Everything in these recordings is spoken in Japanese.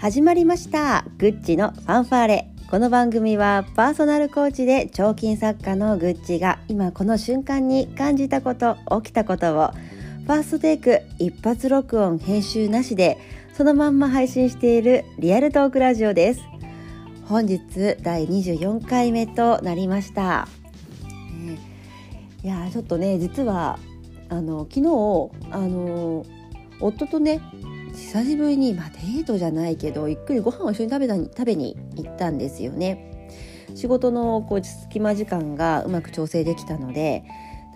始まりました。グッチのファンファーレ。この番組はパーソナルコーチで彫金作家のグッチが今この瞬間に感じたこと起きたことをファーストテイク一発録音編集なしでそのまんま配信しているリアルトークラジオです。本日第24回目となりました。いやちょっとね実はあの昨日あの夫とね久しぶりに、まあ、デートじゃないけどゆっくりご飯を一緒に食べた食べに行ったんですよね。仕事のこう隙間時間がうまく調整できたので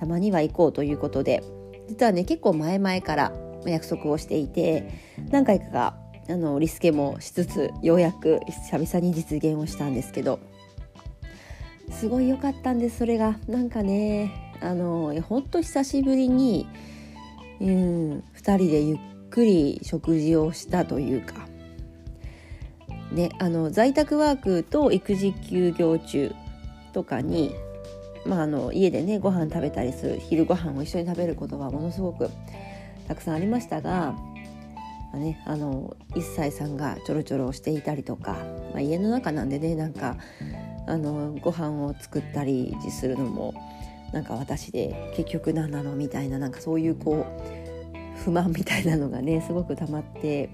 たまには行こうということで。実はね結構前々から約束をしていて何回かあのリスケもしつつようやく久々に実現をしたんですけど。すごい良かったんですそれが。なんかねあのほんと久しぶりに、うん、2人でゆっくり食事をしたというか、ね、あの在宅ワークと育児休業中とかに、まあ、あの家でねご飯食べたりする昼ご飯を一緒に食べることはものすごくたくさんありましたが、まあね、あの1歳さんがちょろちょろしていたりとか、まあ、家の中なんでねなんかあのご飯を作ったりするのもなんか私で結局何なのみたいななんかそういうこう不満みたいなのがねすごく溜まって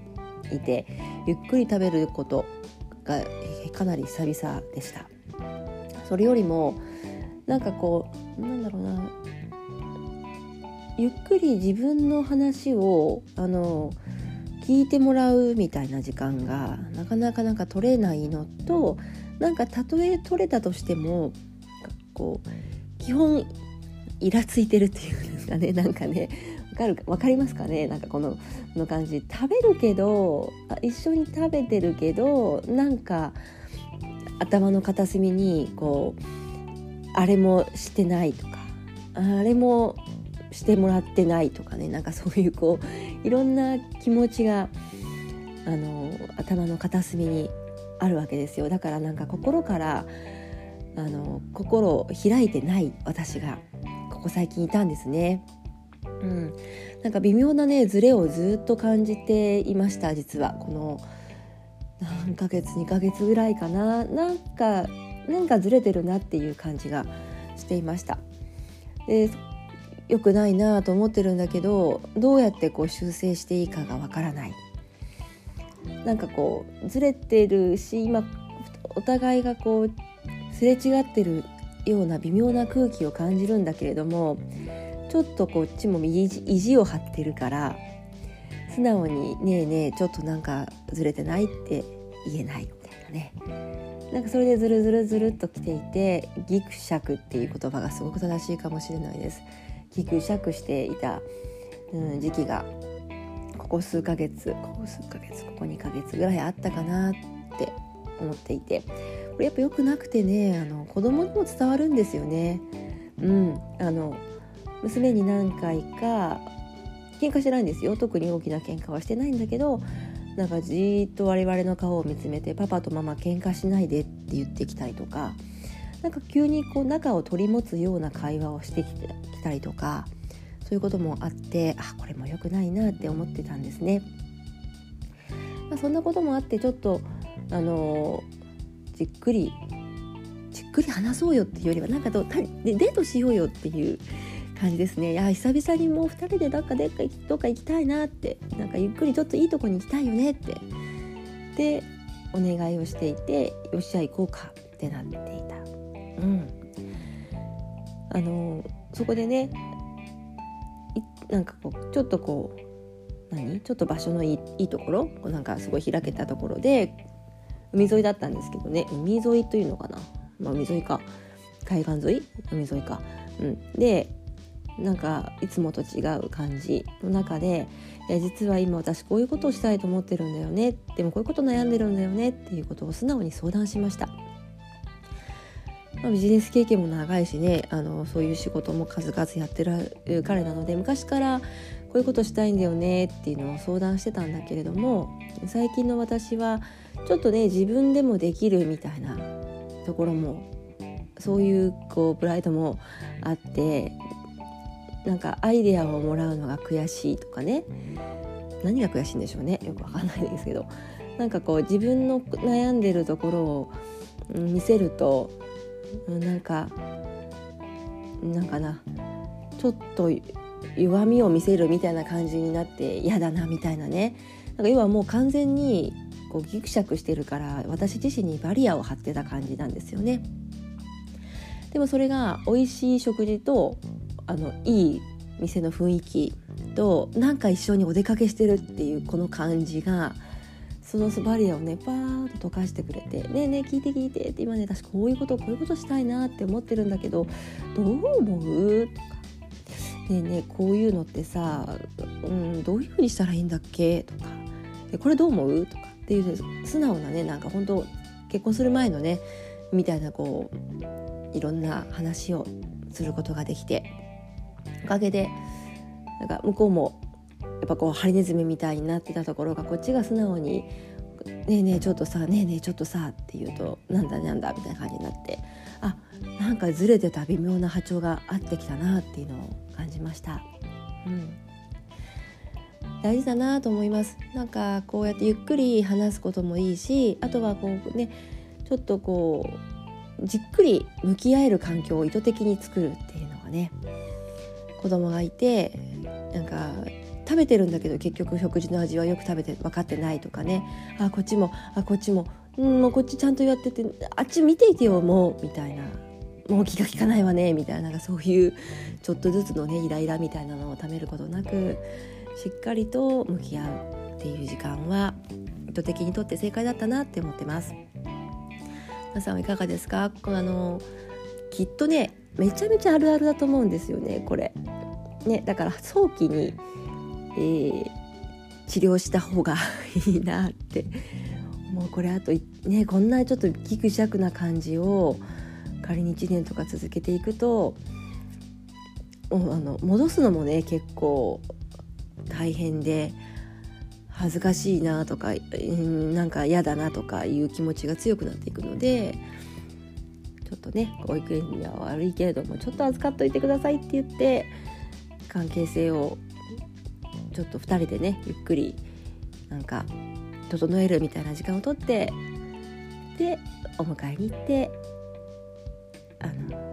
いてゆっくり食べることがかなり久々でした。それよりもなんかこうなんだろうな。ゆっくり自分の話をあの聞いてもらうみたいな時間がなかなかなんか取れないのとなんかたとえ取れたとしてもこう基本イラついてるっていうんですかね。なんかねかるわかりますかね？なんかこのの感じ。食べるけど一緒に食べてるけどなんか頭の片隅にこうあれもしてないとかあれもしてもらってないとかね。なんかそういうこういろんな気持ちがあの頭の片隅にあるわけですよ。だからなんか心からあの心を開いてない私がここ最近いたんですね。うん、なんか微妙なねズレをずっと感じていました実はこの何ヶ月2ヶ月ぐらいかななんかなんかずれてるなっていう感じがしていました。で良くないなと思ってるんだけどどうやってこう修正していいかがわからない。なんかこうずれてるし今お互いがこうすれ違ってるような微妙な空気を感じるんだけれどもちょっとこっちも意地を張ってるから素直に「ねえねえちょっとなんかずれてない?」って言えないみたいなね。なんかそれでズルズルズルっときていてギクシャクっていう言葉がすごく正しいかもしれないです。ギクシャクしていた、うん、時期がここ数ヶ月ここ数ヶ月ここ2ヶ月ぐらいあったかなって思っていて。これやっぱ良くなくてねあの子供にも伝わるんですよね。うんあの娘に何回か喧嘩してないんですよ特に大きな喧嘩はしてないんだけどなんかじーっと我々の顔を見つめて「パパとママ喧嘩しないで」って言ってきたりとかなんか急にこう仲を取り持つような会話をしてきたりとかそういうこともあってあこれも良くないなって思ってたんですね。まあ、そんなこともあってちょっとあの、じっくりじっくり話そうよっていうよりはなんかどデートしようよっていう感じですね。いや久々にもう2人でどっかでっかどっか行きたいなってなんかゆっくりちょっといいとこに行きたいよねって。でお願いをしていてよっしゃ行こうかってなっていた。うん。あのそこでねなんかこうちょっとこう何？ちょっと場所のいいいいところ？こうなんかすごい開けたところで海沿いだったんですけどね。海沿いというのかな、まあ、海沿いか。海岸沿い？海沿いか、うん、でなんかいつもと違う感じの中でいや実は今私こういうことをしたいと思ってるんだよねでもこういうこと悩んでるんだよねっていうことを素直に相談しました、まあ、ビジネス経験も長いしねあのそういう仕事も数々やってる彼なので昔からこういうことしたいんだよねっていうのを相談してたんだけれども最近の私はちょっとね自分でもできるみたいなところもそういうこうプライドもあってなんかアイデアをもらうのが悔しいとかね。何が悔しいんでしょうね。よくわかんないですけど。なんかこう自分の悩んでるところを見せるとなんかなんかな。ちょっと弱みを見せるみたいな感じになって嫌だなみたいなね。なんか要はもう完全にこうギクシャクしてるから私自身にバリアを張ってた感じなんですよね。でもそれが美味しい食事とあのいい店の雰囲気となんか一緒にお出かけしてるっていうこの感じがそのバリアをねパーッと溶かしてくれて「ねえねえ聞いて聞いて」って今ね私こういうことこういうことしたいなって思ってるんだけどどう思う？とか「ねえねえこういうのってさ、うん、どういうふうにしたらいいんだっけ?」とか「これどう思う?」とかっていう素直なねなんか本当結婚する前のねみたいなこういろんな話をすることができてかげでなんか向こうもやっぱこうハリネズミみたいになってたところがこっちが素直に「ねえねえちょっとさねえねえちょっとさ」って言うと「なんだなんだ」みたいな感じになってあなんかずれてた微妙な波長があってきたなっていうのを感じました。うん大事だなと思いますなんかこうやってゆっくり話すこともいいしあとはこうねちょっとこうじっくり向き合える環境を意図的に作るっていうのがね子供がいてなんか食べてるんだけど結局食事の味はよく食べて分かってないとかね。あこっちもあこっちもうんもうこっちちゃんとやっててあっち見ていてよもうみたいな。もう気が利かないわねみたいな。そういうちょっとずつのねイライラみたいなのをためることなくしっかりと向き合うっていう時間は意図的にとって正解だったなって思ってます。皆さんはいかがですか？あのきっとねめちゃめちゃあるあるだと思うんですよねこれ。ねだから早期にえー、治療した方が いいなって。もうこれあとねこんなちょっとギクシャクな感じを仮に1年とか続けていくとあの戻すのもね結構大変で恥ずかしいなとか、うん、なんか嫌だなとかいう気持ちが強くなっていくのでちょっとね保育園には悪いけれどもちょっと預かっといてくださいって言って関係性をちょっと2人でねゆっくりなんか整えるみたいな時間をとってでお迎えに行ってあの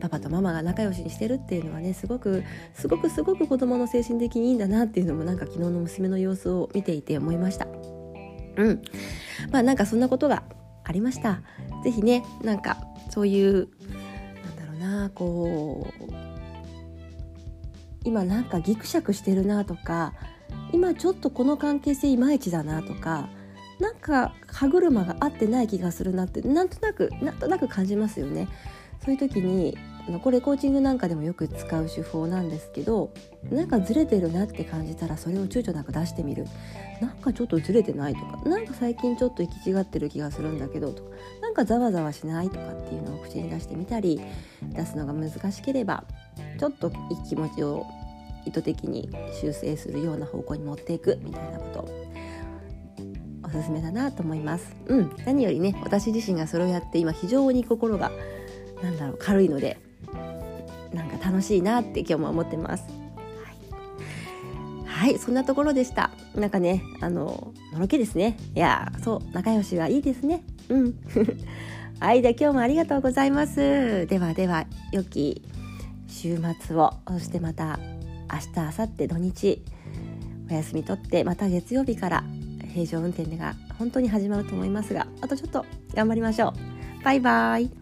パパとママが仲良しにしてるっていうのはねすごくすごくすごく子供の精神的にいいんだなっていうのもなんか昨日の娘の様子を見ていて思いました。うんまあなんかそんなことがありました。是非ねなんかそういうなんだろうなこう今なんかギクシャクしてるなとか今ちょっとこの関係性いまいちだなとかなんか歯車が合ってない気がするなってなんとなくなんとなく感じますよね。そういう時にあのこれコーチングなんかでもよく使う手法なんですけどなんかずれてるなって感じたらそれを躊躇なく出してみるなんかちょっとずれてないとかなんか最近ちょっと行き違ってる気がするんだけどとかなんかざわざわしないとかっていうのを口に出してみたり出すのが難しければちょっといい気持ちを意図的に修正するような方向に持っていくみたいなことおすすめだなと思います。うん、何よりね私自身がそれをやって今非常に心がなんだろう軽いのでなんか楽しいなって今日も思ってます。はい、はい、そんなところでした。なんかね、あののろけですね。いや、そう仲良しはいいですね。うん。はい、で今日もありがとうございます。ではでは良き週末をそしてまた明日明後日土日お休み取ってまた月曜日から平常運転が本当に始まると思いますがあとちょっと頑張りましょうバイバイ